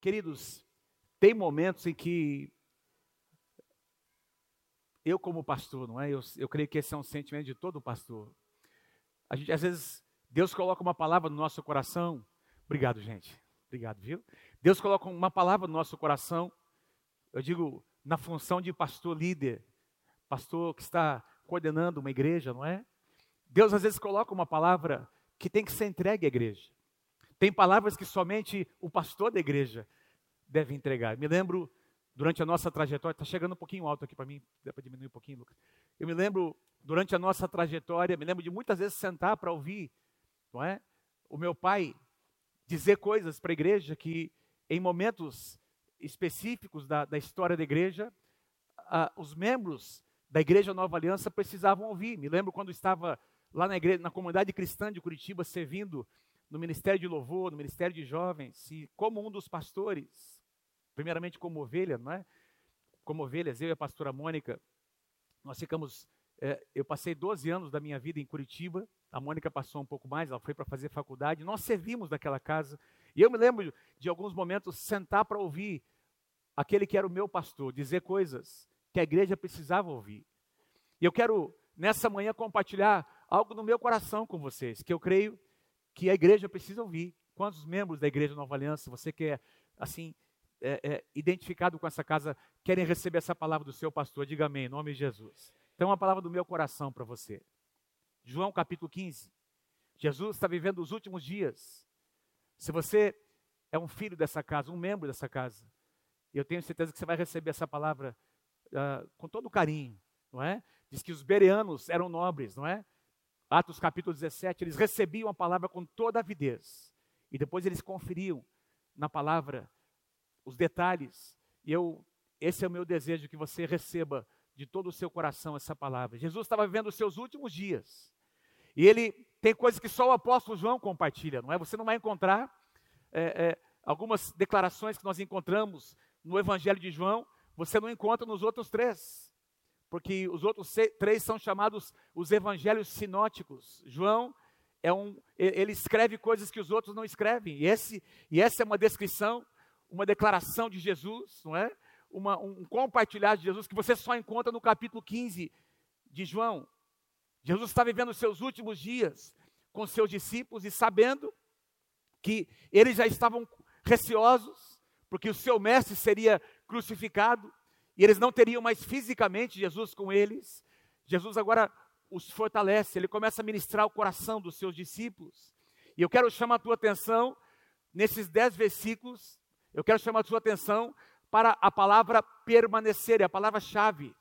Queridos, tem momentos em que eu como pastor, não é? Eu, eu creio que esse é um sentimento de todo pastor. A gente, às vezes, Deus coloca uma palavra no nosso coração. Obrigado, gente. Obrigado, viu? Deus coloca uma palavra no nosso coração. Eu digo, na função de pastor líder, pastor que está coordenando uma igreja, não é? Deus às vezes coloca uma palavra que tem que ser entregue à igreja. Tem palavras que somente o pastor da igreja deve entregar. Me lembro, durante a nossa trajetória, está chegando um pouquinho alto aqui para mim, dá para diminuir um pouquinho, Lucas. Eu me lembro, durante a nossa trajetória, me lembro de muitas vezes sentar para ouvir, não é? O meu pai dizer coisas para a igreja que, em momentos específicos da, da história da igreja, os membros da Igreja Nova Aliança precisavam ouvir. Me lembro quando estava lá na, igreja, na comunidade cristã de Curitiba, servindo no Ministério de Louvor, no Ministério de Jovens, e como um dos pastores, primeiramente como ovelha, não é? Como ovelhas, eu e a pastora Mônica, nós ficamos. É, eu passei 12 anos da minha vida em Curitiba, a Mônica passou um pouco mais, ela foi para fazer faculdade, nós servimos naquela casa, e eu me lembro de alguns momentos sentar para ouvir aquele que era o meu pastor dizer coisas que a igreja precisava ouvir. E eu quero, nessa manhã, compartilhar algo no meu coração com vocês, que eu creio que a igreja precisa ouvir. Quantos membros da igreja Nova Aliança, você que é, assim, é, é, identificado com essa casa, querem receber essa palavra do seu pastor? Diga amém, em nome de Jesus. Então, uma palavra do meu coração para você. João capítulo 15. Jesus está vivendo os últimos dias. Se você é um filho dessa casa, um membro dessa casa, eu tenho certeza que você vai receber essa palavra uh, com todo carinho, não é? Diz que os bereanos eram nobres, não é? Atos capítulo 17, eles recebiam a palavra com toda avidez. E depois eles conferiam na palavra os detalhes. E eu, esse é o meu desejo, que você receba de todo o seu coração essa palavra. Jesus estava vivendo os seus últimos dias. E ele tem coisas que só o apóstolo João compartilha, não é? Você não vai encontrar é, é, algumas declarações que nós encontramos no Evangelho de João, você não encontra nos outros três porque os outros três são chamados os evangelhos sinóticos. João é um, ele escreve coisas que os outros não escrevem. E, esse, e essa é uma descrição, uma declaração de Jesus, não é? Uma, um compartilhar de Jesus que você só encontra no capítulo 15 de João. Jesus está vivendo os seus últimos dias com seus discípulos e sabendo que eles já estavam receosos, porque o seu mestre seria crucificado, e eles não teriam mais fisicamente Jesus com eles. Jesus agora os fortalece, ele começa a ministrar o coração dos seus discípulos. E eu quero chamar a tua atenção, nesses dez versículos, eu quero chamar a tua atenção para a palavra permanecer, é a palavra-chave.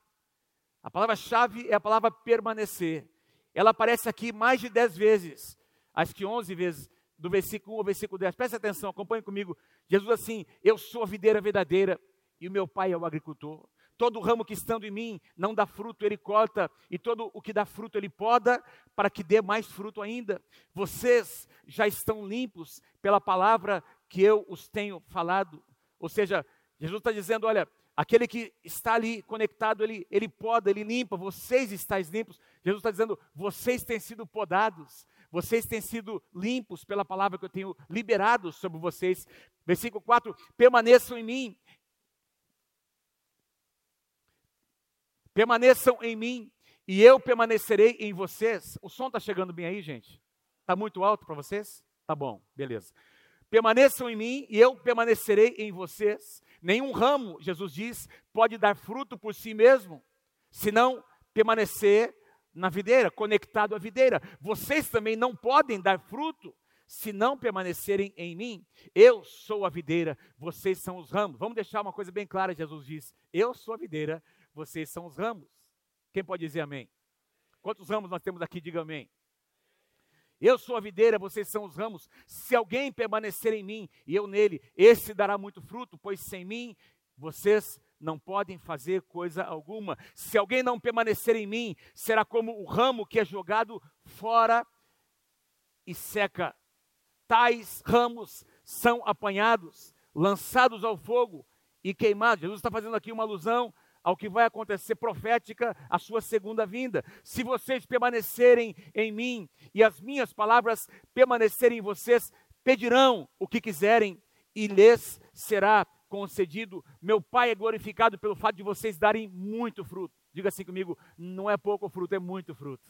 A palavra-chave é a palavra permanecer. Ela aparece aqui mais de dez vezes, acho que onze vezes, do versículo 1 ao versículo 10. Preste atenção, acompanhe comigo. Jesus assim, eu sou a videira verdadeira e o meu pai é o agricultor. Todo ramo que estando em mim não dá fruto, ele corta, e todo o que dá fruto, ele poda, para que dê mais fruto ainda. Vocês já estão limpos pela palavra que eu os tenho falado. Ou seja, Jesus está dizendo: olha, aquele que está ali conectado, ele, ele poda, ele limpa, vocês estáis limpos. Jesus está dizendo: vocês têm sido podados, vocês têm sido limpos pela palavra que eu tenho liberado sobre vocês. Versículo 4: permaneçam em mim Permaneçam em mim e eu permanecerei em vocês. O som está chegando bem aí, gente? Está muito alto para vocês? Tá bom, beleza. Permaneçam em mim e eu permanecerei em vocês. Nenhum ramo, Jesus diz, pode dar fruto por si mesmo, se não permanecer na videira, conectado à videira. Vocês também não podem dar fruto se não permanecerem em mim. Eu sou a videira, vocês são os ramos. Vamos deixar uma coisa bem clara, Jesus diz: Eu sou a videira, vocês são os ramos. Quem pode dizer amém? Quantos ramos nós temos aqui? Diga amém. Eu sou a videira, vocês são os ramos. Se alguém permanecer em mim e eu nele, esse dará muito fruto, pois sem mim vocês não podem fazer coisa alguma. Se alguém não permanecer em mim, será como o ramo que é jogado fora e seca. Tais ramos são apanhados, lançados ao fogo e queimados. Jesus está fazendo aqui uma alusão ao que vai acontecer profética a sua segunda vinda. Se vocês permanecerem em mim e as minhas palavras permanecerem em vocês, pedirão o que quiserem e lhes será concedido. Meu Pai é glorificado pelo fato de vocês darem muito fruto. Diga assim comigo: não é pouco fruto, é muito fruto.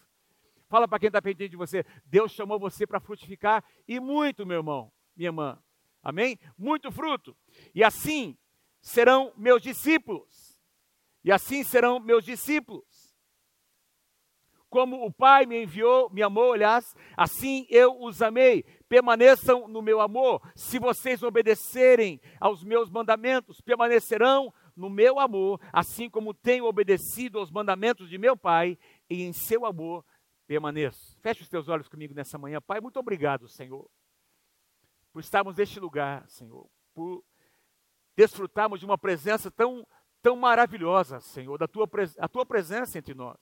Fala para quem está perto de você: Deus chamou você para frutificar e muito, meu irmão, minha irmã. Amém? Muito fruto. E assim serão meus discípulos. E assim serão meus discípulos. Como o Pai me enviou, me amou, aliás, assim eu os amei. Permaneçam no meu amor. Se vocês obedecerem aos meus mandamentos, permanecerão no meu amor, assim como tenho obedecido aos mandamentos de meu Pai, e em seu amor permaneço. Feche os teus olhos comigo nessa manhã. Pai, muito obrigado, Senhor, por estarmos neste lugar, Senhor, por desfrutarmos de uma presença tão, tão maravilhosa, Senhor, da tua, a tua presença entre nós.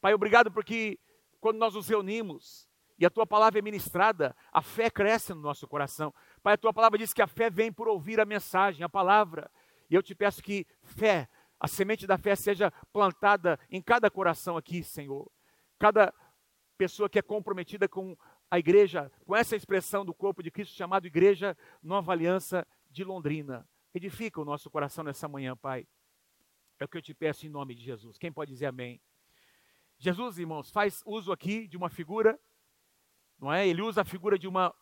Pai, obrigado porque quando nós nos reunimos e a tua palavra é ministrada, a fé cresce no nosso coração. Pai, a tua palavra diz que a fé vem por ouvir a mensagem, a palavra. E eu te peço que fé, a semente da fé seja plantada em cada coração aqui, Senhor. Cada pessoa que é comprometida com a igreja, com essa expressão do corpo de Cristo chamado Igreja Nova Aliança de Londrina. Edifica o nosso coração nessa manhã, Pai. É o que eu te peço em nome de Jesus. Quem pode dizer amém? Jesus, irmãos, faz uso aqui de uma figura, não é? Ele usa a figura de uma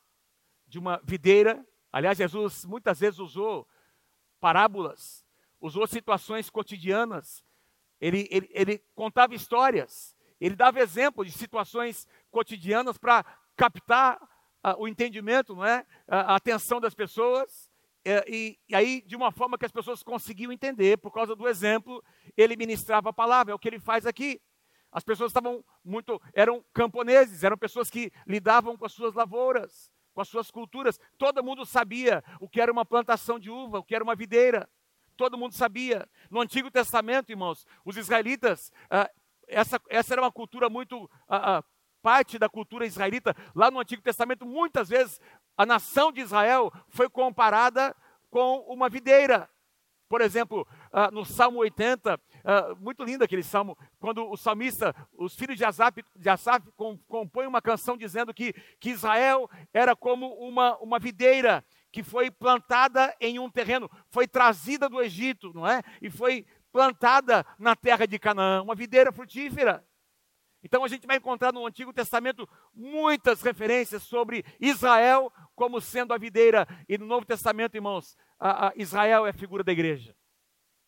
de uma videira. Aliás, Jesus muitas vezes usou parábolas, usou situações cotidianas. Ele, ele, ele contava histórias. Ele dava exemplo de situações cotidianas para captar uh, o entendimento, não é? a atenção das pessoas. É, e, e, aí, de uma forma que as pessoas conseguiam entender, por causa do exemplo, ele ministrava a palavra. É o que ele faz aqui. As pessoas estavam muito, eram camponeses, eram pessoas que lidavam com as suas lavouras, com as suas culturas. Todo mundo sabia o que era uma plantação de uva, o que era uma videira. Todo mundo sabia. No Antigo Testamento, irmãos, os israelitas, ah, essa, essa era uma cultura muito ah, ah, parte da cultura israelita. Lá no Antigo Testamento, muitas vezes a nação de Israel foi comparada com uma videira. Por exemplo, uh, no Salmo 80, uh, ah, muito lindo aquele salmo, quando o salmista, os filhos de Asaf, de Asaf com, compõem uma canção dizendo que, que Israel era como uma, uma videira que foi plantada em um terreno, foi trazida do Egito, não é? E foi plantada na terra de Canaã, uma videira frutífera. Então a gente vai encontrar no Antigo Testamento muitas referências sobre Israel como sendo a videira. E no Novo Testamento, irmãos, a, a Israel é a figura da igreja.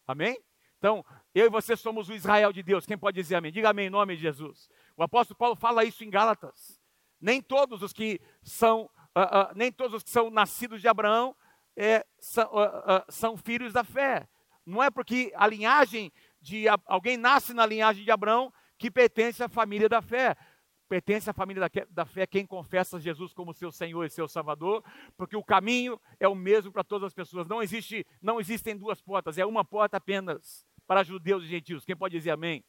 Amém? Então, eu e você somos o Israel de Deus. Quem pode dizer amém? Diga amém em nome de Jesus. O apóstolo Paulo fala isso em Gálatas. Nem todos os que são, uh, uh, nem todos os que são nascidos de Abraão é, são, uh, são filhos da fé. Não é porque a linhagem de alguém nasce na linhagem de Abraão que pertence à família da fé. Pertence à família da, fé quem confessa Jesus como seu Senhor e seu Salvador, porque o caminho é o mesmo para todas as pessoas. Não existe, não existem duas portas, é uma porta apenas para judeus e gentios. Quem pode dizer amém?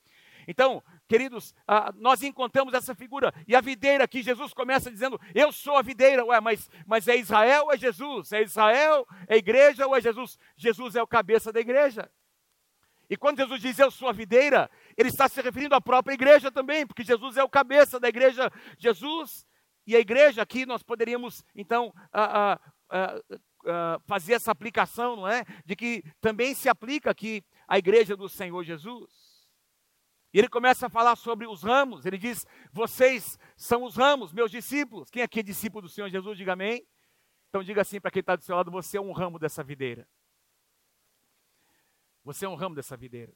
Então, queridos, ah, nós encontramos essa figura. E a videira aqui, Jesus começa dizendo: Eu sou a videira. Ué, mas, mas é Israel ou é Jesus? É Israel, é igreja ou é Jesus? Jesus é o cabeça da igreja. E quando Jesus diz eu sou a videira, ele está se referindo à própria igreja também, porque Jesus é o cabeça da igreja. Jesus e a igreja, aqui nós poderíamos então uh, uh, uh, fazer essa aplicação, não é? De que também se aplica aqui a igreja do Senhor Jesus. E ele começa a falar sobre os ramos. Ele diz: Vocês são os ramos, meus discípulos. Quem aqui é discípulo do Senhor Jesus, diga amém. Então diga assim para quem está do seu lado: Você é um ramo dessa videira. Você é um ramo dessa videira.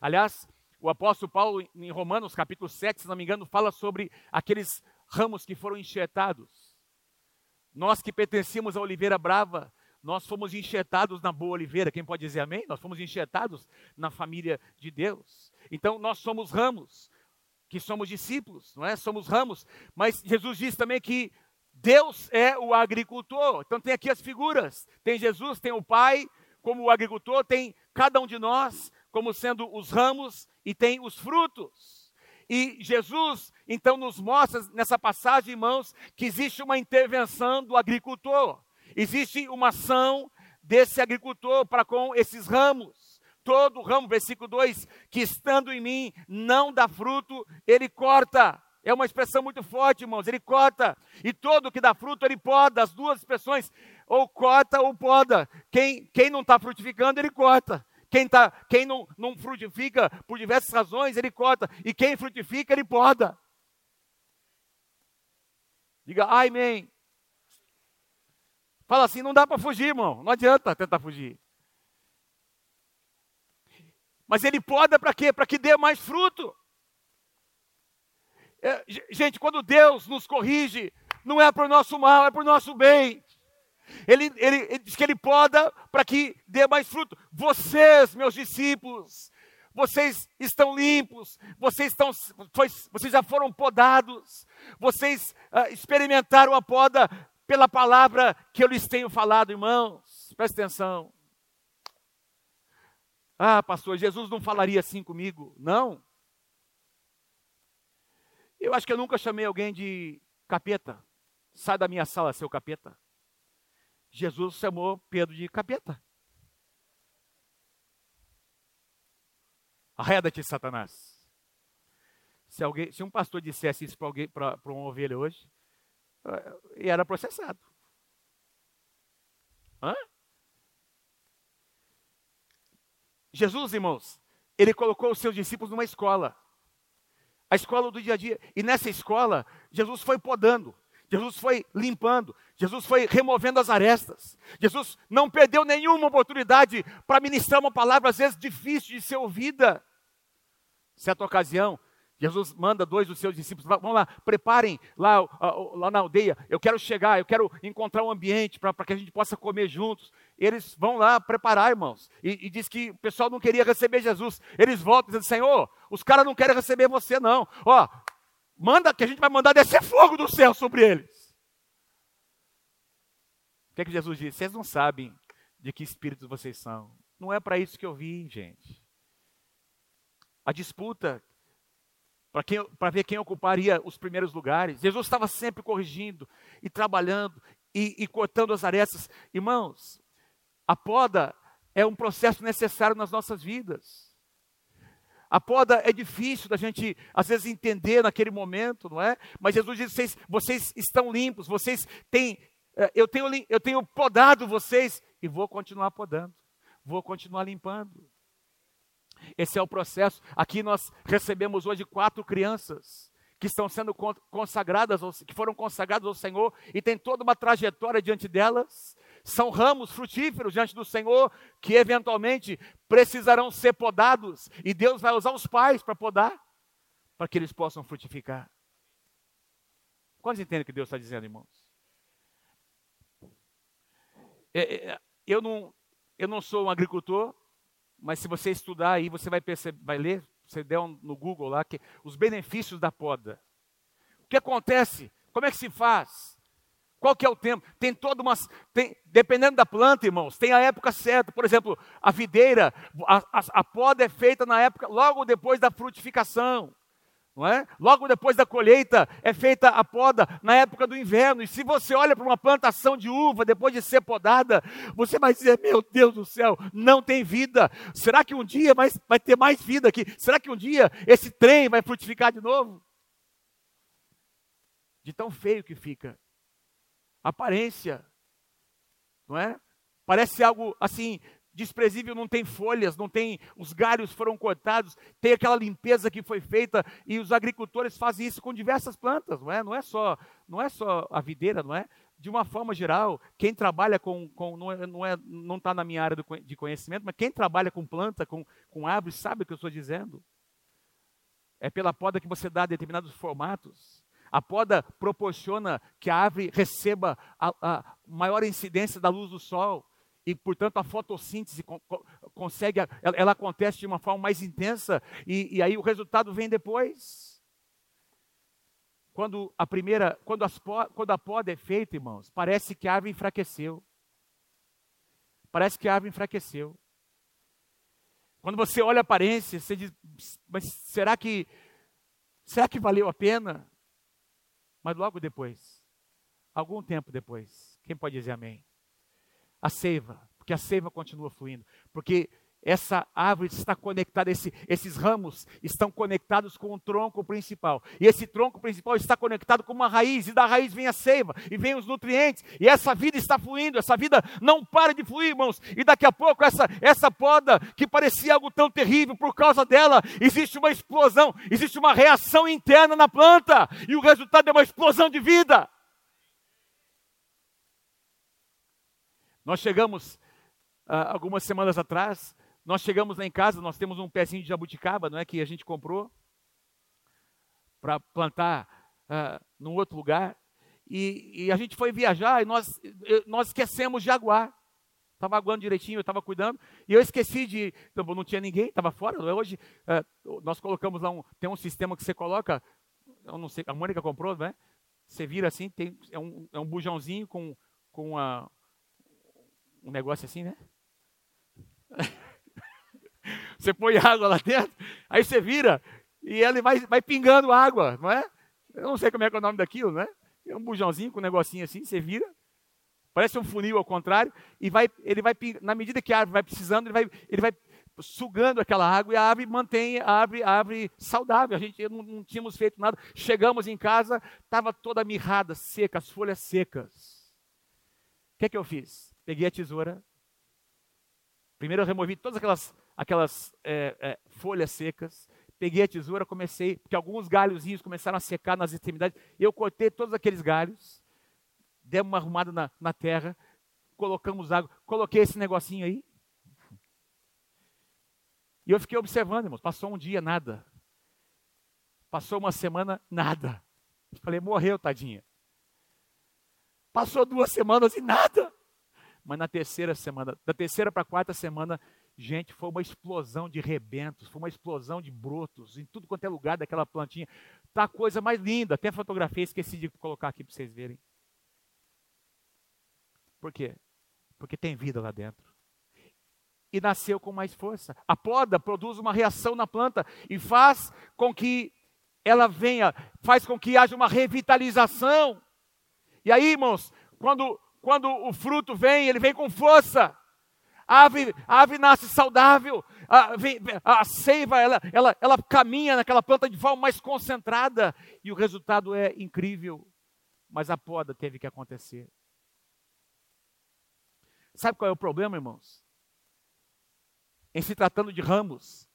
Aliás, o apóstolo Paulo, em Romanos capítulo 7, se não me engano, fala sobre aqueles ramos que foram enxertados. Nós que pertencíamos à oliveira brava, nós fomos enxertados na boa oliveira. Quem pode dizer amém? Nós fomos enxertados na família de Deus. Então, nós somos ramos, que somos discípulos, não é? Somos ramos. Mas Jesus diz também que Deus é o agricultor. Então, tem aqui as figuras: tem Jesus, tem o Pai, como o agricultor, tem cada um de nós como sendo os ramos e tem os frutos. E Jesus, então, nos mostra nessa passagem, irmãos, que existe uma intervenção do agricultor, existe uma ação desse agricultor para com esses ramos. Todo ramo, versículo 2, que estando em mim não dá fruto, ele corta. É uma expressão muito forte, irmãos. Ele corta. E todo que dá fruto, ele poda. As duas expressões ou corta ou poda. Quem, quem não está frutificando, ele corta. Quem, tá, quem não, não frutifica por diversas razões, ele corta. E quem frutifica, ele poda. Diga, amém. Fala assim, não dá para fugir, irmão. Não adianta tentar fugir. Mas ele poda para quê? Para que dê mais fruto. É, gente, quando Deus nos corrige, não é para o nosso mal, é para o nosso bem. Ele, ele, ele diz que ele poda para que dê mais fruto. Vocês, meus discípulos, vocês estão limpos, vocês, estão, vocês já foram podados, vocês uh, experimentaram a poda pela palavra que eu lhes tenho falado, irmãos. Presta atenção. Ah, pastor, Jesus não falaria assim comigo. Não. Eu acho que eu nunca chamei alguém de capeta. Sai da minha sala, seu capeta. Jesus chamou Pedro de capeta. Arreda-te, Satanás. Se, alguém, se um pastor dissesse isso para uma ovelha hoje, eh, era processado. Hã? Jesus, irmãos, ele colocou os seus discípulos numa escola. A escola do dia a dia. E nessa escola, Jesus foi podando. Jesus foi limpando, Jesus foi removendo as arestas. Jesus não perdeu nenhuma oportunidade para ministrar uma palavra, às vezes difícil de ser ouvida. Certa ocasião, Jesus manda dois dos seus discípulos, vamos lá, preparem lá, lá na aldeia, eu quero chegar, eu quero encontrar um ambiente para que a gente possa comer juntos. Eles vão lá preparar, irmãos, e, e diz que o pessoal não queria receber Jesus. Eles voltam dizendo, Senhor, os caras não querem receber você não. Ó, Manda que a gente vai mandar descer fogo do céu sobre eles. O que é que Jesus disse? Vocês não sabem de que espíritos vocês são. Não é para isso que eu vim, gente. A disputa para ver quem ocuparia os primeiros lugares. Jesus estava sempre corrigindo e trabalhando e, e cortando as arestas. Irmãos, a poda é um processo necessário nas nossas vidas. A poda é difícil da gente, às vezes, entender naquele momento, não é? Mas Jesus diz: vocês, vocês estão limpos, vocês têm, eh, eu tenho, eu tenho podado vocês e vou continuar podando, vou continuar limpando. Esse é o processo. Aqui nós recebemos hoje quatro crianças que estão sendo consagradas, que foram consagradas ao Senhor e tem toda uma trajetória diante delas são ramos frutíferos diante do Senhor que eventualmente precisarão ser podados e Deus vai usar os pais para podar, para que eles possam frutificar. Quantos entendem o que Deus está dizendo, irmãos? É, é, eu não, eu não sou um agricultor, mas se você estudar aí, você vai perceber, vai ler, você der um, no Google lá, que os benefícios da poda. O que acontece? Como é que se faz? Qual que é o tempo? Tem toda uma. Tem, dependendo da planta, irmãos, tem a época certa. Por exemplo, a videira, a, a, a poda é feita na época, logo depois da frutificação. Não é? Logo depois da colheita é feita a poda na época do inverno. E se você olha para uma plantação de uva depois de ser podada, você vai dizer: Meu Deus do céu, não tem vida. Será que um dia vai, vai ter mais vida aqui? Será que um dia esse trem vai frutificar de novo? De tão feio que fica aparência, não é? Parece algo assim desprezível, não tem folhas, não tem, os galhos foram cortados, tem aquela limpeza que foi feita e os agricultores fazem isso com diversas plantas, não é? Não é só, não é só a videira, não é? De uma forma geral, quem trabalha com, com não é, não é, não está na minha área do, de conhecimento, mas quem trabalha com planta, com, com árvores, sabe o que eu estou dizendo. É pela poda que você dá determinados formatos. A poda proporciona que a árvore receba a, a maior incidência da luz do sol e, portanto, a fotossíntese consegue, ela, ela acontece de uma forma mais intensa e, e, aí o resultado vem depois. Quando a primeira, quando, as, quando a poda é feita, irmãos, parece que a árvore enfraqueceu. Parece que a árvore enfraqueceu. Quando você olha a aparência, você diz, mas será que será que valeu a pena? Mas logo depois, algum tempo depois, quem pode dizer amém? A seiva, porque a seiva continua fluindo, porque essa árvore está conectada, esse, esses ramos estão conectados com o tronco principal. E esse tronco principal está conectado com uma raiz, e da raiz vem a seiva, e vem os nutrientes, e essa vida está fluindo, essa vida não para de fluir, irmãos. E daqui a pouco, essa, essa poda, que parecia algo tão terrível, por causa dela, existe uma explosão, existe uma reação interna na planta, e o resultado é uma explosão de vida. Nós chegamos, uh, algumas semanas atrás, nós chegamos lá em casa, nós temos um pezinho de jabuticaba, não é que a gente comprou para plantar uh, num outro lugar. E, e, a gente foi viajar e nós, nós esquecemos de aguar. Estava aguando direitinho, eu estava cuidando. E eu esqueci de. Não, não tinha ninguém, estava fora. Hoje uh, nós colocamos lá um. Tem um sistema que você coloca. Eu não sei, a Mônica comprou, né? Você vira assim, tem, é, um, é um bujãozinho com, com uma, um negócio assim, né? Você põe água lá dentro, aí você vira e ele vai, vai pingando água, não é? Eu não sei como é que é o nome daquilo, né? É um bujãozinho com um negocinho assim, você vira, parece um funil ao contrário, e vai, ele vai, na medida que a árvore vai precisando, ele vai, ele vai sugando aquela água e a árvore mantém a árvore, a árvore saudável. A gente não, não tínhamos feito nada. Chegamos em casa, estava toda mirrada, seca, as folhas secas. O que é que eu fiz? Peguei a tesoura. Primeiro eu removi todas aquelas aquelas é, é, folhas secas, peguei a tesoura, comecei, porque alguns galhozinhos começaram a secar nas extremidades, eu cortei todos aqueles galhos, demos uma arrumada na, na terra, colocamos água, coloquei esse negocinho aí, e eu fiquei observando, irmãos, passou um dia, nada. Passou uma semana, nada. Falei, morreu, tadinha. Passou duas semanas e nada. Mas na terceira semana, da terceira para a quarta semana, Gente, foi uma explosão de rebentos, foi uma explosão de brotos em tudo quanto é lugar daquela plantinha. Tá a coisa mais linda. Até fotografia esqueci de colocar aqui para vocês verem. Por quê? Porque tem vida lá dentro. E nasceu com mais força. A poda produz uma reação na planta e faz com que ela venha, faz com que haja uma revitalização. E aí, irmãos, quando, quando o fruto vem, ele vem com força. A ave, a ave nasce saudável, a, a seiva ela, ela, ela caminha naquela planta de forma mais concentrada e o resultado é incrível. Mas a poda teve que acontecer. Sabe qual é o problema, irmãos? Em se tratando de ramos,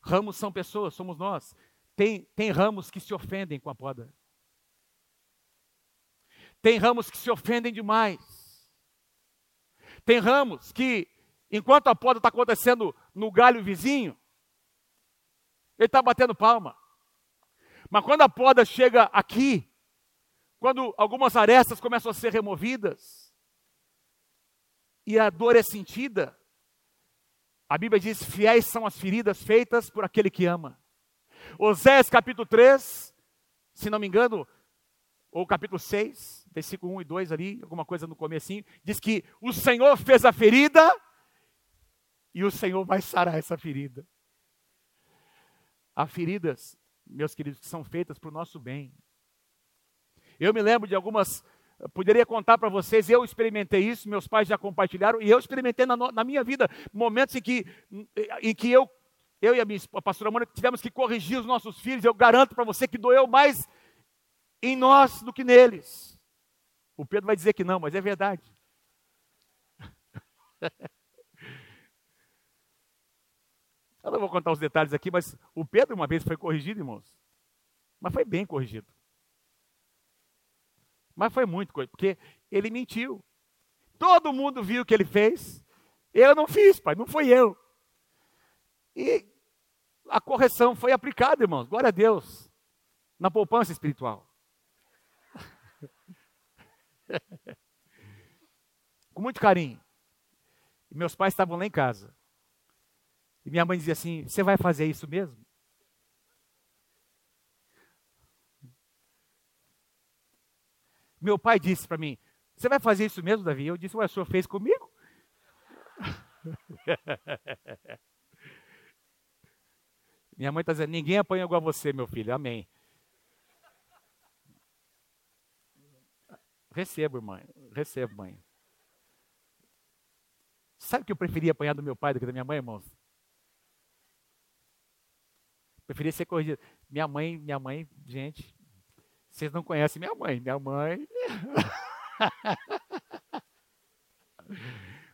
ramos são pessoas, somos nós. Tem, tem ramos que se ofendem com a poda. Tem ramos que se ofendem demais. Tem ramos que enquanto a poda está acontecendo no galho vizinho, ele está batendo palma. Mas quando a poda chega aqui, quando algumas arestas começam a ser removidas, e a dor é sentida, a Bíblia diz: fiéis são as feridas feitas por aquele que ama. Osés capítulo 3, se não me engano, ou capítulo 6, versículo 1 e 2 ali, alguma coisa no comecinho, diz que o Senhor fez a ferida e o Senhor vai sarar essa ferida. Há feridas, meus queridos, que são feitas para o nosso bem. Eu me lembro de algumas, poderia contar para vocês, eu experimentei isso, meus pais já compartilharam, e eu experimentei na, na minha vida momentos em que, em que eu, eu e a minha a pastora Mônica tivemos que corrigir os nossos filhos. Eu garanto para você que doeu mais em nós do que neles. O Pedro vai dizer que não, mas é verdade. Eu não vou contar os detalhes aqui, mas o Pedro uma vez foi corrigido, irmãos. Mas foi bem corrigido. Mas foi muito corrigido, porque ele mentiu. Todo mundo viu o que ele fez. Eu não fiz, pai, não foi eu. E a correção foi aplicada, irmãos. Glória a Deus. Na poupança espiritual. Com muito carinho. Meus pais estavam lá em casa. E minha mãe dizia assim: Você vai fazer isso mesmo? Meu pai disse para mim: Você vai fazer isso mesmo, Davi? Eu disse: Ué, o senhor fez comigo? Minha mãe está dizendo: Ninguém apanha igual a você, meu filho. Amém. Recebo, mãe. Recebo, mãe. Sabe que eu preferia apanhar do meu pai do que da minha mãe, irmãos? Preferia ser corrigido. Minha mãe, minha mãe, gente, vocês não conhecem minha mãe. Minha mãe.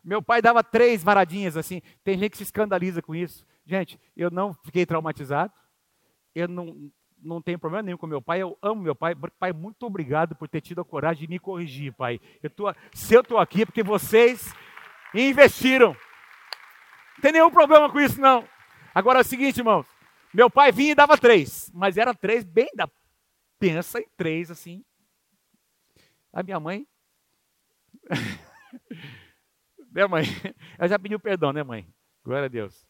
Meu pai dava três varadinhas assim. Tem gente que se escandaliza com isso. Gente, eu não fiquei traumatizado. Eu não, não tenho problema nenhum com meu pai. Eu amo meu pai. Pai, muito obrigado por ter tido a coragem de me corrigir, pai. Eu tô, se eu estou aqui é porque vocês investiram. Não tem nenhum problema com isso, não. Agora é o seguinte, irmãos. Meu pai vinha e dava três, mas era três bem da. Pensa em três assim. A minha mãe. minha mãe. Ela já pediu perdão, né, mãe? Glória a Deus.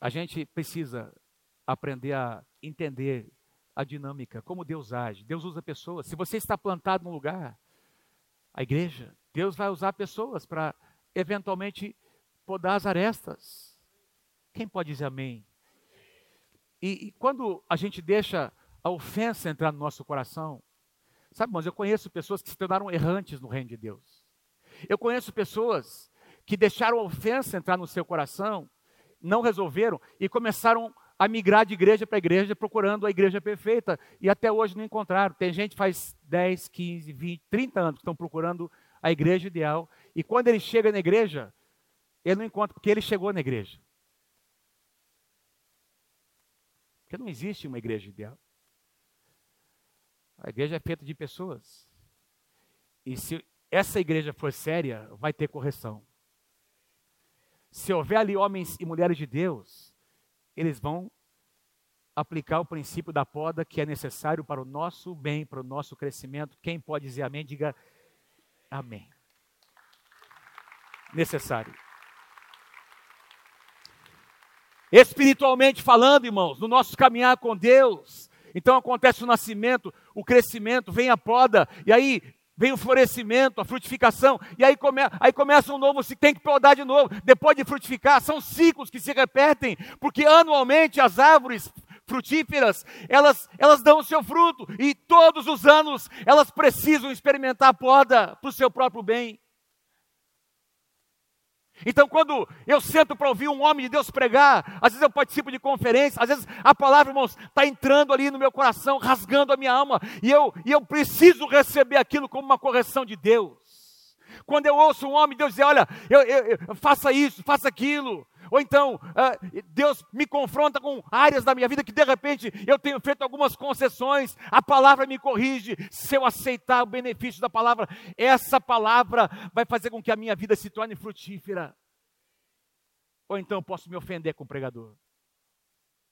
A gente precisa aprender a entender a dinâmica, como Deus age. Deus usa pessoas. Se você está plantado num lugar, a igreja, Deus vai usar pessoas para eventualmente podar as arestas. Quem pode dizer amém? E, e, quando a gente deixa a ofensa entrar no nosso coração, sabe, irmãos, eu conheço pessoas que se tornaram errantes no reino de Deus. Eu conheço pessoas que deixaram a ofensa entrar no seu coração, não resolveram e começaram a migrar de igreja para igreja procurando a igreja perfeita e até hoje não encontraram. Tem gente faz 10, 15, 20, 30 anos que estão procurando a igreja ideal e quando ele chega na igreja, ele não encontra porque ele chegou na igreja. Porque não existe uma igreja ideal. A igreja é feita de pessoas. E se essa igreja for séria, vai ter correção. Se houver ali homens e mulheres de Deus, eles vão aplicar o princípio da poda que é necessário para o nosso bem, para o nosso crescimento. Quem pode dizer amém, diga amém. Necessário. Espiritualmente falando, irmãos, no nosso caminhar com Deus, então acontece o nascimento, o crescimento, vem a poda, e aí vem o florescimento, a frutificação, e aí, come, aí começa um novo ciclo, tem que podar de novo, depois de frutificar, são ciclos que se repetem, porque anualmente as árvores frutíferas, elas, elas dão o seu fruto, e todos os anos elas precisam experimentar a poda para o seu próprio bem. Então, quando eu sento para ouvir um homem de Deus pregar, às vezes eu participo de conferência, às vezes a palavra, irmãos, está entrando ali no meu coração, rasgando a minha alma, e eu, e eu preciso receber aquilo como uma correção de Deus. Quando eu ouço um homem, Deus dizer: Olha, eu, eu, eu faça isso, faça aquilo. Ou então, uh, Deus me confronta com áreas da minha vida que de repente eu tenho feito algumas concessões, a palavra me corrige. Se eu aceitar o benefício da palavra, essa palavra vai fazer com que a minha vida se torne frutífera. Ou então eu posso me ofender com o pregador.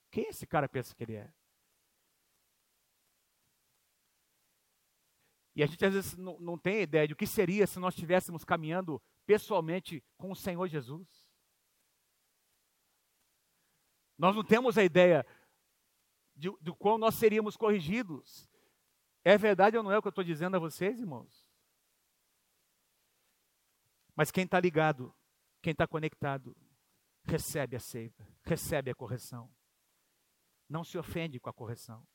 Quem esse cara pensa que ele é? E a gente às vezes não, não tem ideia de o que seria se nós estivéssemos caminhando pessoalmente com o Senhor Jesus. Nós não temos a ideia de, de quão nós seríamos corrigidos. É verdade ou não é o que eu estou dizendo a vocês, irmãos? Mas quem está ligado, quem está conectado, recebe a seiva, recebe a correção. Não se ofende com a correção.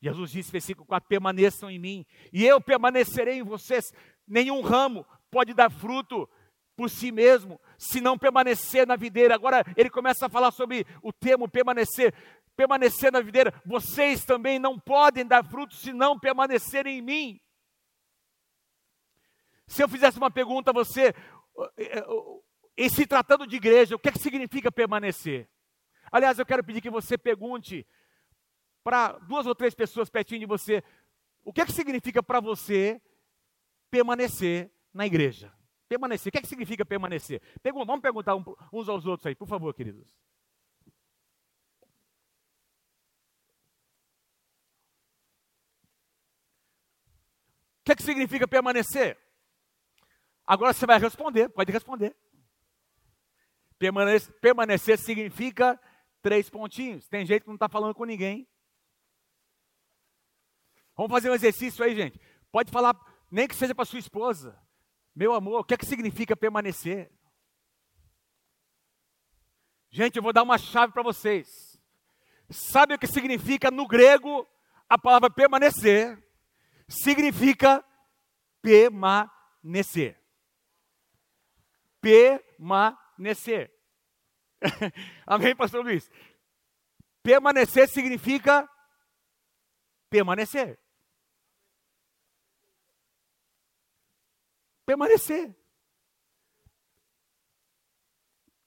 Jesus disse, versículo 4: permaneçam em mim, e eu permanecerei em vocês. Nenhum ramo pode dar fruto por si mesmo, se não permanecer na videira. Agora ele começa a falar sobre o termo permanecer. Permanecer na videira. Vocês também não podem dar fruto se não permanecerem em mim. Se eu fizesse uma pergunta a você, em se tratando de igreja, o que, é que significa permanecer? Aliás, eu quero pedir que você pergunte para duas ou três pessoas pertinho de você, o que é que significa para você permanecer na igreja? Permanecer. O que, é que significa permanecer? Vamos perguntar uns aos outros aí, por favor, queridos. O que, é que significa permanecer? Agora você vai responder, pode responder. Permanecer, permanecer significa três pontinhos. Tem gente que não está falando com ninguém. Vamos fazer um exercício aí, gente. Pode falar, nem que seja para sua esposa. Meu amor, o que é que significa permanecer? Gente, eu vou dar uma chave para vocês. Sabe o que significa no grego a palavra permanecer? Significa permanecer. permanecer. Amém, pastor Luiz? Permanecer significa permanecer. Permanecer.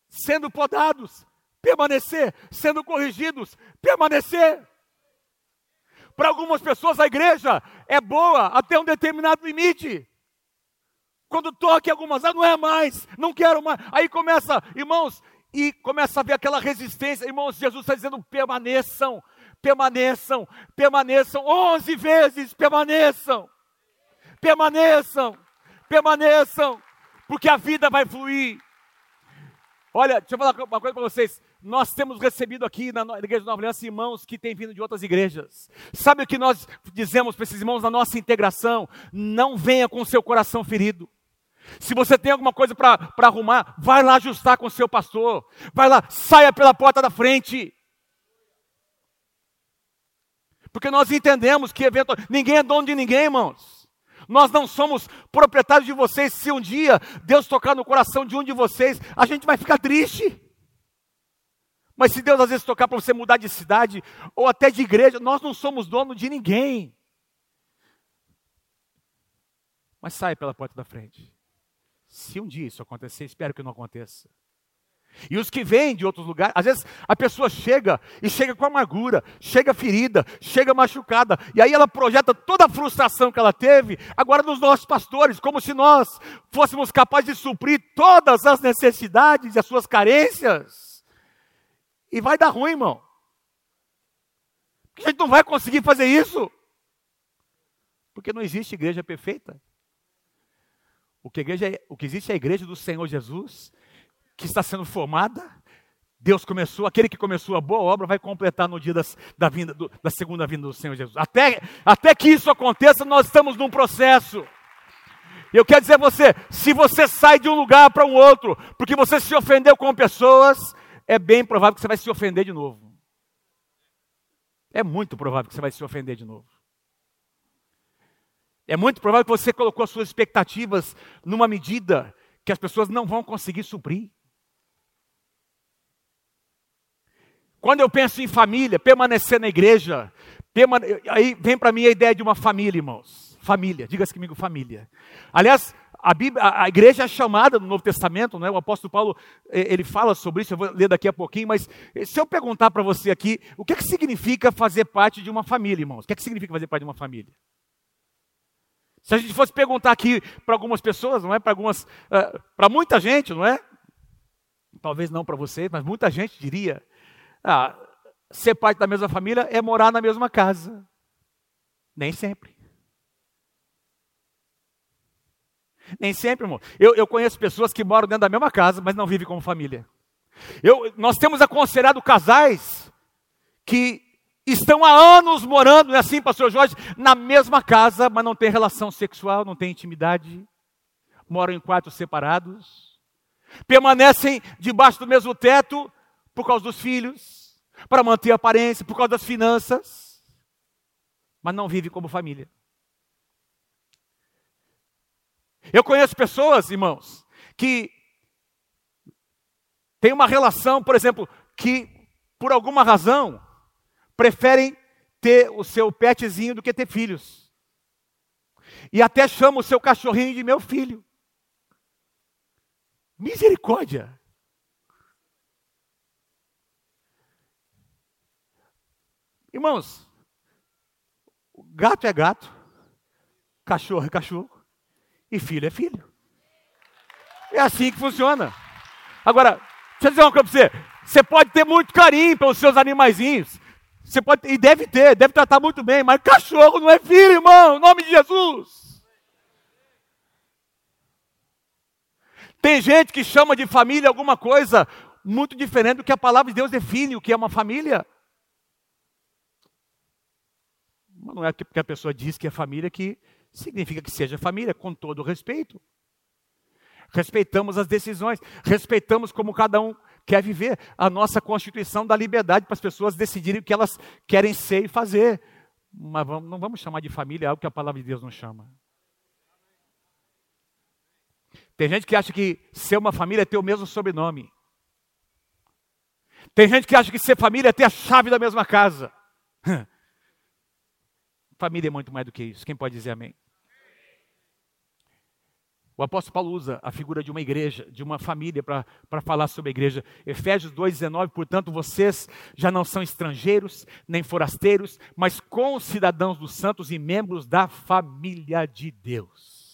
Sendo podados, permanecer. Sendo corrigidos, permanecer. Para algumas pessoas a igreja é boa até um determinado limite. Quando toque algumas, ah, não é mais, não quero mais. Aí começa, irmãos, e começa a ver aquela resistência. Irmãos, Jesus está dizendo: permaneçam, permaneçam, permaneçam, onze vezes permaneçam, permaneçam, permaneçam, porque a vida vai fluir. Olha, deixa eu falar uma coisa para vocês. Nós temos recebido aqui na Igreja de Nova Aliança irmãos que têm vindo de outras igrejas. Sabe o que nós dizemos para esses irmãos na nossa integração? Não venha com o seu coração ferido. Se você tem alguma coisa para arrumar, vai lá ajustar com o seu pastor. Vai lá, saia pela porta da frente. Porque nós entendemos que ninguém é dono de ninguém, irmãos. Nós não somos proprietários de vocês. Se um dia Deus tocar no coração de um de vocês, a gente vai ficar triste. Mas se Deus às vezes tocar para você mudar de cidade ou até de igreja, nós não somos dono de ninguém. Mas sai pela porta da frente. Se um dia isso acontecer, espero que não aconteça. E os que vêm de outros lugares, às vezes a pessoa chega e chega com amargura, chega ferida, chega machucada, e aí ela projeta toda a frustração que ela teve agora nos nossos pastores, como se nós fôssemos capazes de suprir todas as necessidades e as suas carências. E vai dar ruim, irmão. Porque a gente não vai conseguir fazer isso. Porque não existe igreja perfeita. O que, igreja, é, o que existe é a igreja do Senhor Jesus, que está sendo formada. Deus começou, aquele que começou a boa obra vai completar no dia das, da, vinda, do, da segunda vinda do Senhor Jesus. Até, até que isso aconteça, nós estamos num processo. Eu quero dizer a você, se você sai de um lugar para um outro, porque você se ofendeu com pessoas, é bem provável que você vai se ofender de novo. É muito provável que você vai se ofender de novo. É muito provável que você colocou suas expectativas numa medida que as pessoas não vão conseguir suprir. Quando eu penso em família, permanecer na igreja, permane... aí vem para mim a ideia de uma família, irmãos. Família, diga-se comigo, família. Aliás, a, Bíblia, a, igreja é chamada no Novo Testamento, né? o apóstolo Paulo ele fala sobre isso, eu vou ler daqui a pouquinho, mas se eu perguntar para você aqui, o que, é que significa fazer parte de uma família, irmãos? O que, é que significa fazer parte de uma família? Se a gente fosse perguntar aqui para algumas pessoas, não é? Para algumas, uh, para muita gente, não é? Talvez não para você, mas muita gente diria: ah, ser parte da mesma família é morar na mesma casa. Nem sempre. Nem sempre, irmão. Eu, eu conheço pessoas que moram dentro da mesma casa, mas não vivem como família. Eu, nós temos aconselhado casais que estão há anos morando, é assim, pastor Jorge, na mesma casa, mas não tem relação sexual, não tem intimidade, moram em quartos separados, permanecem debaixo do mesmo teto por causa dos filhos, para manter a aparência, por causa das finanças, mas não vivem como família. Eu conheço pessoas, irmãos, que têm uma relação, por exemplo, que por alguma razão preferem ter o seu petzinho do que ter filhos. E até chamam o seu cachorrinho de meu filho. Misericórdia. Irmãos, gato é gato, cachorro é cachorro, e filho é filho. É assim que funciona. Agora, deixa eu dizer uma coisa para você. Você pode ter muito carinho pelos seus animaizinhos. Você pode, e deve ter, deve tratar muito bem, mas cachorro não é filho, irmão, em nome de Jesus. Tem gente que chama de família alguma coisa muito diferente do que a palavra de Deus define o que é uma família. Não é porque a pessoa diz que é família que significa que seja família, com todo respeito. Respeitamos as decisões, respeitamos como cada um quer viver. A nossa Constituição dá liberdade para as pessoas decidirem o que elas querem ser e fazer. Mas vamos, não vamos chamar de família algo que a palavra de Deus não chama. Tem gente que acha que ser uma família é ter o mesmo sobrenome. Tem gente que acha que ser família é ter a chave da mesma casa. família é muito mais do que isso. Quem pode dizer amém? O apóstolo Paulo usa a figura de uma igreja, de uma família, para falar sobre a igreja. Efésios 2,19, portanto, vocês já não são estrangeiros, nem forasteiros, mas concidadãos dos santos e membros da família de Deus.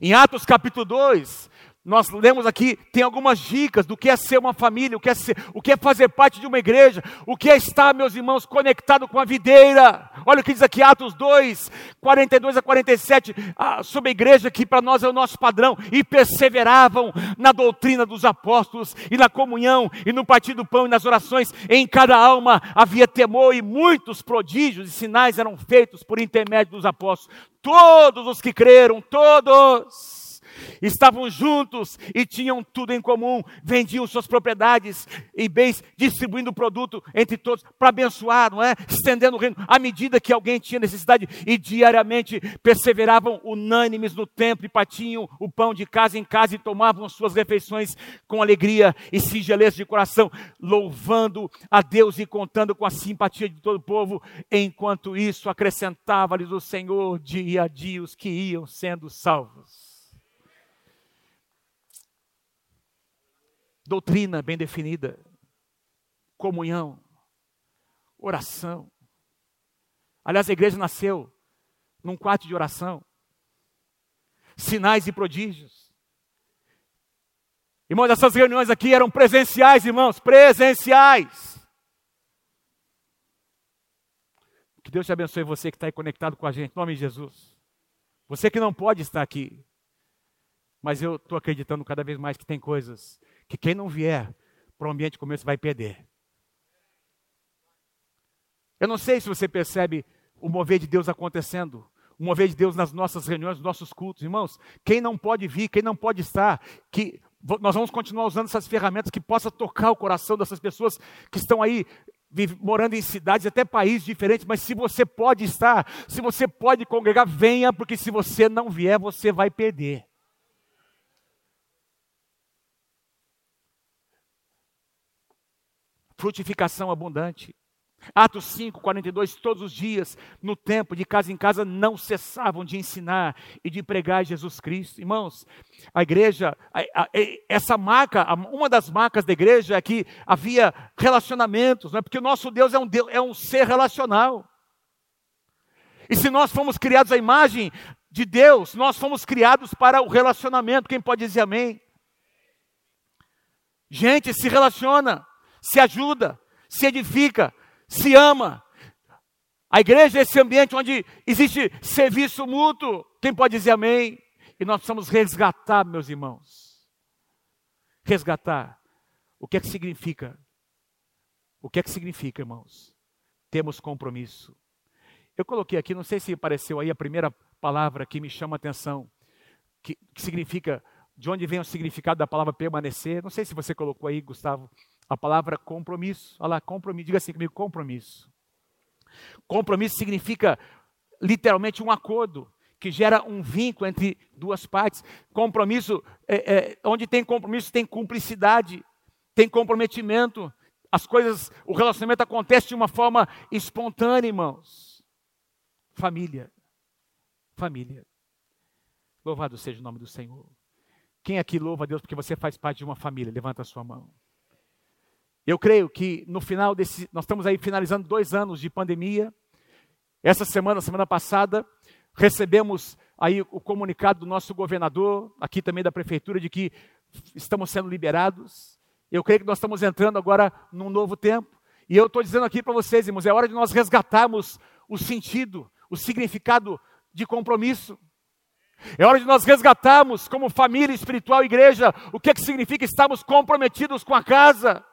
Em Atos capítulo 2, nós lemos aqui, tem algumas dicas do que é ser uma família, o que é, ser, o que é fazer parte de uma igreja, o que é estar, meus irmãos, conectado com a videira. Olha o que diz aqui, Atos 2, 42 a 47, ah, sobre a igreja, que para nós é o nosso padrão, e perseveravam na doutrina dos apóstolos, e na comunhão, e no partir do pão, e nas orações. Em cada alma havia temor, e muitos prodígios e sinais eram feitos por intermédio dos apóstolos. Todos os que creram, todos estavam juntos e tinham tudo em comum, vendiam suas propriedades e bens, distribuindo o produto entre todos para abençoar, não é? Estendendo o reino à medida que alguém tinha necessidade e diariamente perseveravam unânimes no templo e partiam o pão de casa em casa e tomavam suas refeições com alegria e singeleza de coração, louvando a Deus e contando com a simpatia de todo o povo. Enquanto isso, acrescentava-lhes o Senhor dia a dia os que iam sendo salvos. Doutrina bem definida, comunhão, oração. Aliás, a igreja nasceu num quarto de oração, sinais e prodígios. Irmãos, essas reuniões aqui eram presenciais, irmãos, presenciais. Que Deus te abençoe você que está aí conectado com a gente, em nome de Jesus. Você que não pode estar aqui, mas eu estou acreditando cada vez mais que tem coisas que quem não vier para o ambiente como esse vai perder. Eu não sei se você percebe o mover de Deus acontecendo, o mover de Deus nas nossas reuniões, nos nossos cultos, irmãos. Quem não pode vir, quem não pode estar, que nós vamos continuar usando essas ferramentas que possa tocar o coração dessas pessoas que estão aí morando em cidades, até países diferentes, mas se você pode estar, se você pode congregar, venha, porque se você não vier, você vai perder. Frutificação abundante. Atos 5, 42, todos os dias, no tempo, de casa em casa, não cessavam de ensinar e de pregar Jesus Cristo. Irmãos, a igreja, a, a, essa marca, uma das marcas da igreja é que havia relacionamentos, não é? porque o nosso Deus é um, Deus, é um ser relacional. E se nós fomos criados à imagem de Deus, nós fomos criados para o relacionamento. Quem pode dizer amém? Gente, se relaciona se ajuda, se edifica, se ama. A igreja é esse ambiente onde existe serviço mútuo. Quem pode dizer amém? E nós precisamos resgatar, meus irmãos. Resgatar. O que é que significa? O que é que significa, irmãos? Temos compromisso. Eu coloquei aqui, não sei se apareceu aí a primeira palavra que me chama a atenção, que, que significa, de onde vem o significado da palavra permanecer. Não sei se você colocou aí, Gustavo. A palavra compromisso. Olha lá, compromisso. Diga assim comigo, compromisso. Compromisso significa literalmente um acordo que gera um vínculo entre duas partes. Compromisso, é, é, onde tem compromisso, tem cumplicidade, tem comprometimento. As coisas, o relacionamento acontece de uma forma espontânea, irmãos. Família. Família. Louvado seja o nome do Senhor. Quem aqui louva a Deus porque você faz parte de uma família? Levanta a sua mão. Eu creio que no final desse, nós estamos aí finalizando dois anos de pandemia. Essa semana, semana passada, recebemos aí o comunicado do nosso governador, aqui também da prefeitura, de que estamos sendo liberados. Eu creio que nós estamos entrando agora num novo tempo. E eu estou dizendo aqui para vocês, irmãos, é hora de nós resgatarmos o sentido, o significado de compromisso. É hora de nós resgatarmos, como família espiritual, igreja, o que, é que significa estarmos comprometidos com a casa.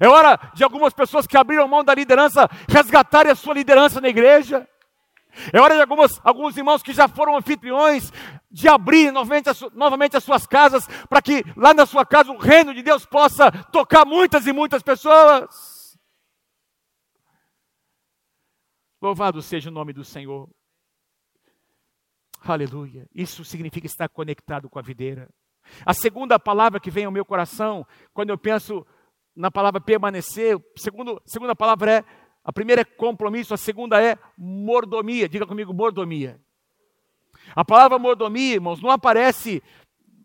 É hora de algumas pessoas que abriram mão da liderança resgatarem a sua liderança na igreja. É hora de algumas, alguns irmãos que já foram anfitriões de abrir novamente, as, novamente as suas casas para que lá na sua casa o reino de Deus possa tocar muitas e muitas pessoas. Louvado seja o nome do Senhor. Aleluia. Isso significa estar conectado com a videira. A segunda palavra que vem ao meu coração, quando eu penso na palavra permanecer, segundo, segunda palavra é, a primeira é compromisso, a segunda é mordomia. Diga comigo, mordomia. A palavra mordomia, irmãos, não aparece,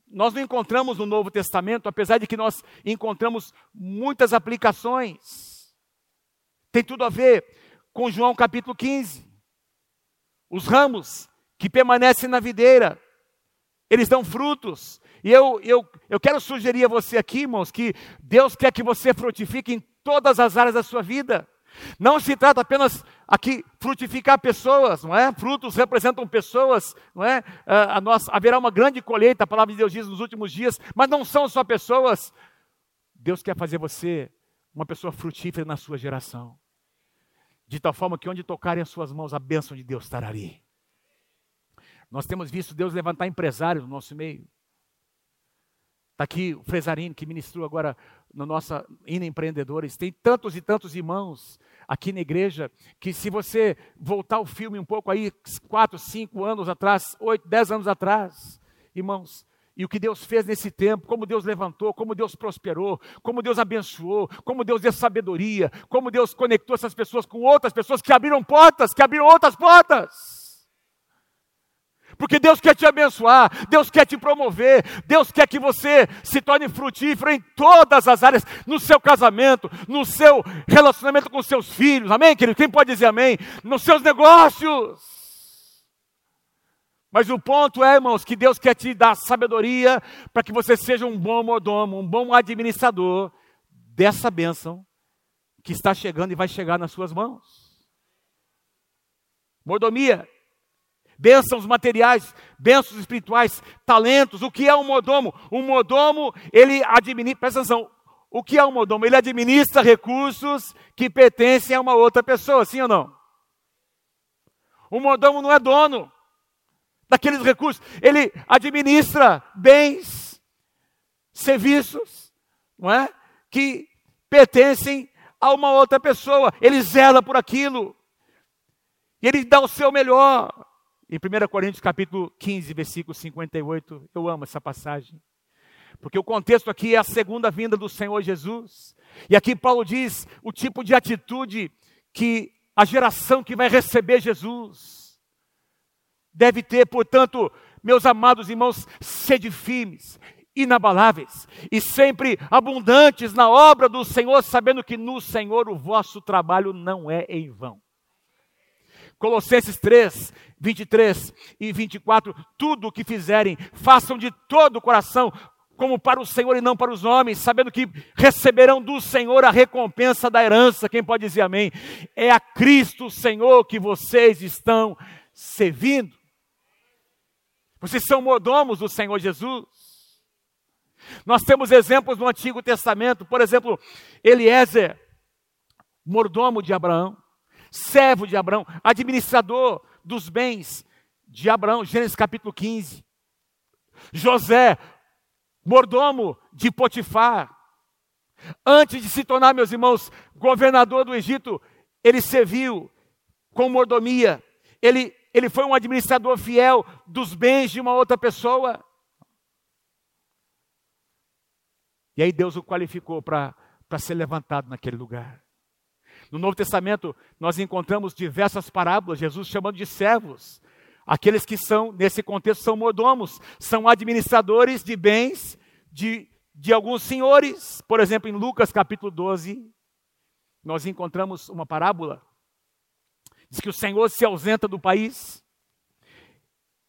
nós não encontramos no Novo Testamento, apesar de que nós encontramos muitas aplicações. Tem tudo a ver com João capítulo 15. Os ramos que permanecem na videira, eles dão frutos. E eu, eu, eu quero sugerir a você aqui, irmãos, que Deus quer que você frutifique em todas as áreas da sua vida. Não se trata apenas aqui frutificar pessoas, não é? Frutos representam pessoas, não é? Ah, a nossa, haverá uma grande colheita, a palavra de Deus diz nos últimos dias, mas não são só pessoas. Deus quer fazer você uma pessoa frutífera na sua geração. De tal forma que onde tocarem as suas mãos, a bênção de Deus estará ali. Nós temos visto Deus levantar empresários no nosso meio. Está aqui o Fresarini, que ministrou agora no nossa Ina Empreendedores. Tem tantos e tantos irmãos aqui na igreja que, se você voltar o filme um pouco aí, quatro, cinco anos atrás, oito, dez anos atrás, irmãos, e o que Deus fez nesse tempo, como Deus levantou, como Deus prosperou, como Deus abençoou, como Deus deu sabedoria, como Deus conectou essas pessoas com outras pessoas que abriram portas, que abriram outras portas. Porque Deus quer te abençoar, Deus quer te promover, Deus quer que você se torne frutífero em todas as áreas, no seu casamento, no seu relacionamento com seus filhos, amém, querido? Quem pode dizer amém? Nos seus negócios. Mas o ponto é, irmãos, que Deus quer te dar sabedoria para que você seja um bom mordomo, um bom administrador dessa bênção que está chegando e vai chegar nas suas mãos. Mordomia bênçãos materiais, bênçãos espirituais, talentos. O que é um modomo? Um modomo, ele administra, presta atenção, o que é um modomo? Ele administra recursos que pertencem a uma outra pessoa, sim ou não? O modomo não é dono daqueles recursos, ele administra bens, serviços, não é? Que pertencem a uma outra pessoa, ele zela por aquilo, e ele dá o seu melhor. Em 1 Coríntios capítulo 15, versículo 58, eu amo essa passagem. Porque o contexto aqui é a segunda vinda do Senhor Jesus. E aqui Paulo diz o tipo de atitude que a geração que vai receber Jesus deve ter, portanto, meus amados irmãos, sede firmes, inabaláveis e sempre abundantes na obra do Senhor, sabendo que no Senhor o vosso trabalho não é em vão. Colossenses 3, 23 e 24, tudo o que fizerem, façam de todo o coração, como para o Senhor e não para os homens, sabendo que receberão do Senhor a recompensa da herança. Quem pode dizer amém? É a Cristo Senhor que vocês estão servindo. Vocês são mordomos do Senhor Jesus. Nós temos exemplos no Antigo Testamento, por exemplo, Eliezer, mordomo de Abraão servo de Abraão, administrador dos bens de Abraão, Gênesis capítulo 15. José, mordomo de Potifar. Antes de se tornar, meus irmãos, governador do Egito, ele serviu com mordomia. Ele, ele foi um administrador fiel dos bens de uma outra pessoa. E aí Deus o qualificou para ser levantado naquele lugar. No Novo Testamento, nós encontramos diversas parábolas, Jesus chamando de servos. Aqueles que são, nesse contexto, são mordomos, são administradores de bens de, de alguns senhores. Por exemplo, em Lucas capítulo 12, nós encontramos uma parábola. Diz que o Senhor se ausenta do país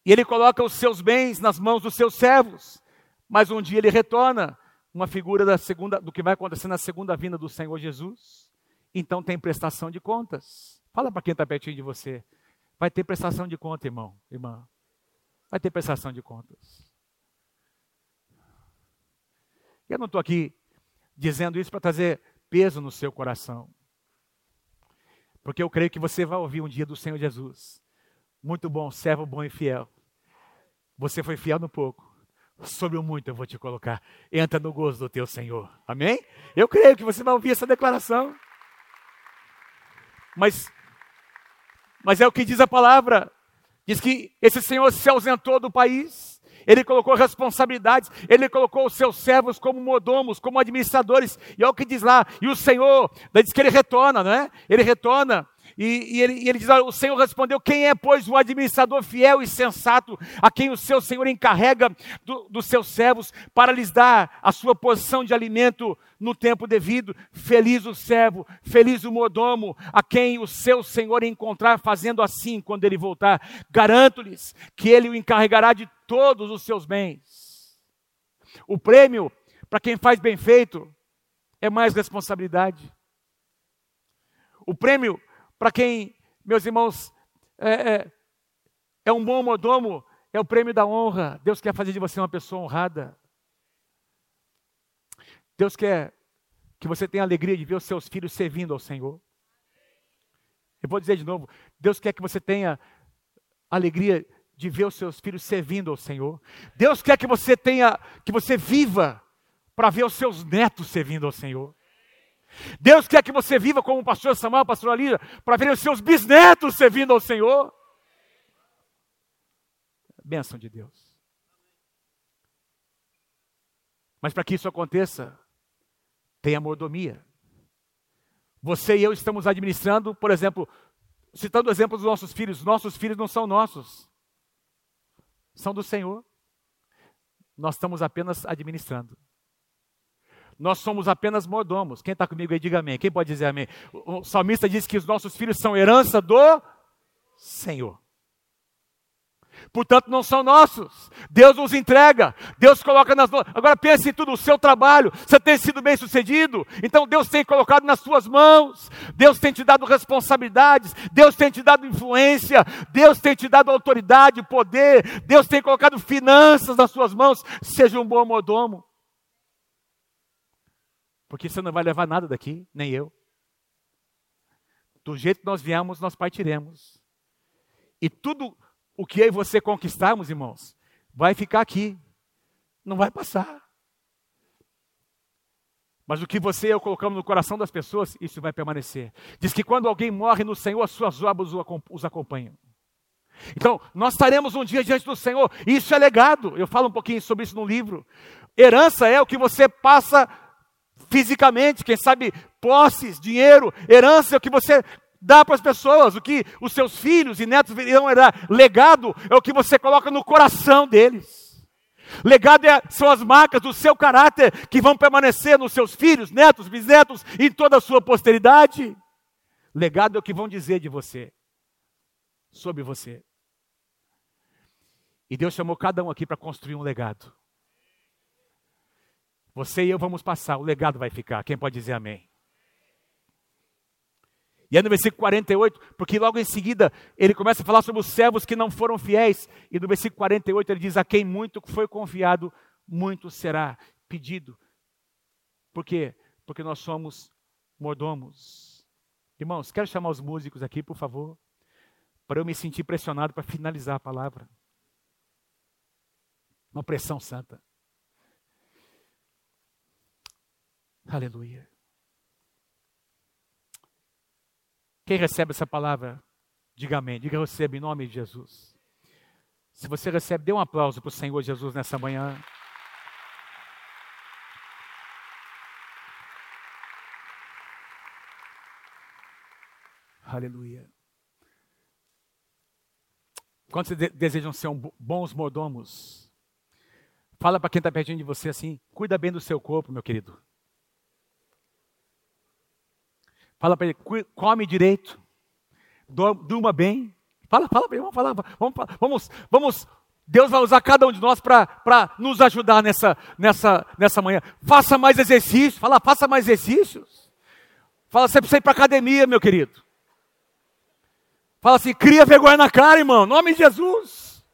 e ele coloca os seus bens nas mãos dos seus servos, mas um dia ele retorna, uma figura da segunda, do que vai acontecer na segunda vinda do Senhor Jesus então tem prestação de contas. Fala para quem está pertinho de você. Vai ter prestação de conta, irmão, irmã. Vai ter prestação de contas. Eu não estou aqui dizendo isso para trazer peso no seu coração. Porque eu creio que você vai ouvir um dia do Senhor Jesus. Muito bom, servo bom e fiel. Você foi fiel no pouco. Sobre o muito eu vou te colocar. Entra no gozo do teu Senhor. Amém? Eu creio que você vai ouvir essa declaração. Mas, mas é o que diz a palavra. Diz que esse senhor se ausentou do país, ele colocou responsabilidades, ele colocou os seus servos como modomos, como administradores, e olha o que diz lá, e o senhor, diz que ele retorna, não é? Ele retorna, e, e, ele, e, ele, diz: O Senhor respondeu: Quem é, pois, o administrador fiel e sensato, a quem o seu Senhor encarrega do, dos seus servos, para lhes dar a sua posição de alimento no tempo devido? Feliz o servo, feliz o modomo, a quem o seu Senhor encontrar fazendo assim quando ele voltar. Garanto-lhes que ele o encarregará de todos os seus bens. O prêmio para quem faz bem feito é mais responsabilidade. O prêmio para quem, meus irmãos, é, é, é um bom mordomo, é o prêmio da honra. Deus quer fazer de você uma pessoa honrada. Deus quer que você tenha alegria de ver os seus filhos servindo ao Senhor. Eu vou dizer de novo: Deus quer que você tenha alegria de ver os seus filhos servindo ao Senhor. Deus quer que você tenha, que você viva para ver os seus netos servindo ao Senhor. Deus quer que você viva como o pastor Samuel, pastor Alíria, para ver os seus bisnetos servindo ao Senhor. Bênção de Deus. Mas para que isso aconteça, tenha mordomia. Você e eu estamos administrando, por exemplo, citando o exemplo dos nossos filhos, nossos filhos não são nossos, são do Senhor. Nós estamos apenas administrando. Nós somos apenas mordomos. Quem está comigo aí, diga amém. Quem pode dizer amém? O salmista diz que os nossos filhos são herança do Senhor. Portanto, não são nossos. Deus nos entrega. Deus coloca nas mãos. Agora pense em tudo: o seu trabalho. Você tem sido bem sucedido. Então Deus tem colocado nas suas mãos. Deus tem te dado responsabilidades. Deus tem te dado influência. Deus tem te dado autoridade, poder. Deus tem colocado finanças nas suas mãos. Seja um bom mordomo. Porque você não vai levar nada daqui, nem eu. Do jeito que nós viemos, nós partiremos. E tudo o que eu e você conquistarmos, irmãos, vai ficar aqui. Não vai passar. Mas o que você e eu colocamos no coração das pessoas, isso vai permanecer. Diz que quando alguém morre no Senhor, as suas obras os acompanham. Então, nós estaremos um dia diante do Senhor, isso é legado. Eu falo um pouquinho sobre isso no livro. Herança é o que você passa fisicamente, quem sabe posses, dinheiro, herança, o que você dá para as pessoas, o que os seus filhos e netos irão herar. Legado é o que você coloca no coração deles. Legado é, são as marcas do seu caráter que vão permanecer nos seus filhos, netos, bisnetos e toda a sua posteridade. Legado é o que vão dizer de você, sobre você. E Deus chamou cada um aqui para construir um legado. Você e eu vamos passar, o legado vai ficar. Quem pode dizer amém? E é no versículo 48, porque logo em seguida ele começa a falar sobre os servos que não foram fiéis. E no versículo 48 ele diz: A quem muito foi confiado, muito será pedido. Por quê? Porque nós somos mordomos. Irmãos, quero chamar os músicos aqui, por favor, para eu me sentir pressionado para finalizar a palavra. Uma pressão santa. Aleluia. Quem recebe essa palavra, diga amém. Diga recebe em nome de Jesus. Se você recebe, dê um aplauso para o Senhor Jesus nessa manhã. Aleluia. Quantos desejam ser um bons mordomos? Fala para quem está pertinho de você assim: cuida bem do seu corpo, meu querido. Fala para ele, come direito, durma bem. Fala, fala para ele, vamos falar, vamos, vamos, vamos. Deus vai usar cada um de nós para nos ajudar nessa, nessa, nessa manhã. Faça mais exercícios, fala, faça mais exercícios. Fala, você precisa ir para academia, meu querido. Fala assim, cria vergonha na cara, irmão, em nome de Jesus.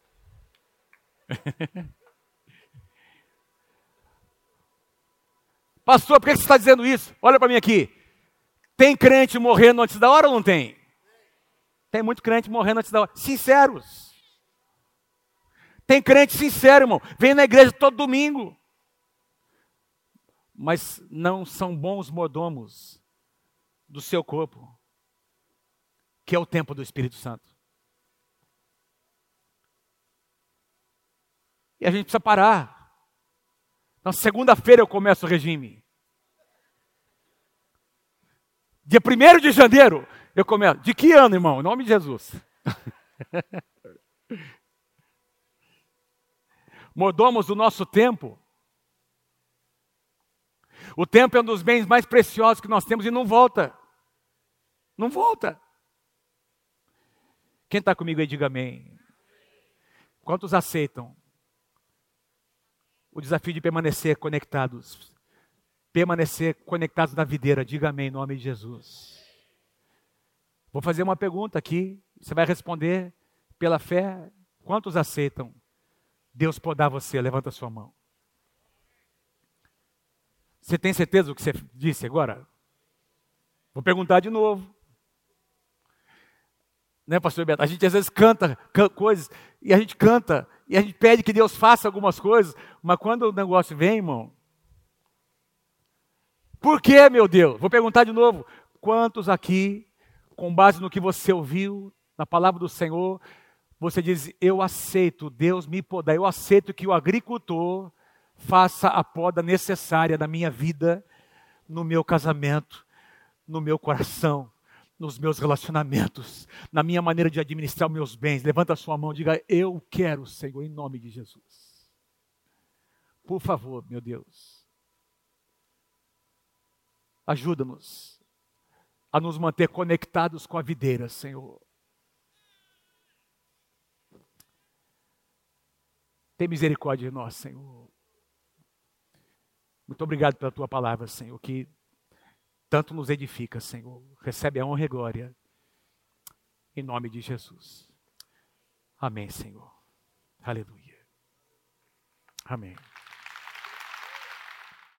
Pastor, por que você está dizendo isso? Olha para mim aqui. Tem crente morrendo antes da hora ou não tem? Tem muito crente morrendo antes da hora. Sinceros. Tem crente sincero, irmão. Vem na igreja todo domingo. Mas não são bons mordomos do seu corpo, que é o tempo do Espírito Santo. E a gente precisa parar. Então, segunda-feira eu começo o regime. Dia 1 de janeiro eu começo. De que ano, irmão? Em nome de Jesus. Mordomos do nosso tempo. O tempo é um dos bens mais preciosos que nós temos e não volta. Não volta. Quem está comigo aí, diga amém. Quantos aceitam o desafio de permanecer conectados? Permanecer conectados na videira, diga amém em nome de Jesus. Vou fazer uma pergunta aqui, você vai responder pela fé. Quantos aceitam? Deus podar você, levanta a sua mão. Você tem certeza do que você disse agora? Vou perguntar de novo. Né, pastor Beto? A gente às vezes canta, coisas, e a gente canta, e a gente pede que Deus faça algumas coisas, mas quando o negócio vem, irmão, por que, meu Deus? Vou perguntar de novo. Quantos aqui, com base no que você ouviu, na palavra do Senhor, você diz: Eu aceito, Deus me poda, eu aceito que o agricultor faça a poda necessária na minha vida, no meu casamento, no meu coração, nos meus relacionamentos, na minha maneira de administrar meus bens. Levanta a sua mão e diga: Eu quero, Senhor, em nome de Jesus. Por favor, meu Deus. Ajuda-nos a nos manter conectados com a videira, Senhor. Tem misericórdia de nós, Senhor. Muito obrigado pela tua palavra, Senhor, que tanto nos edifica, Senhor. Recebe a honra e glória. Em nome de Jesus. Amém, Senhor. Aleluia. Amém.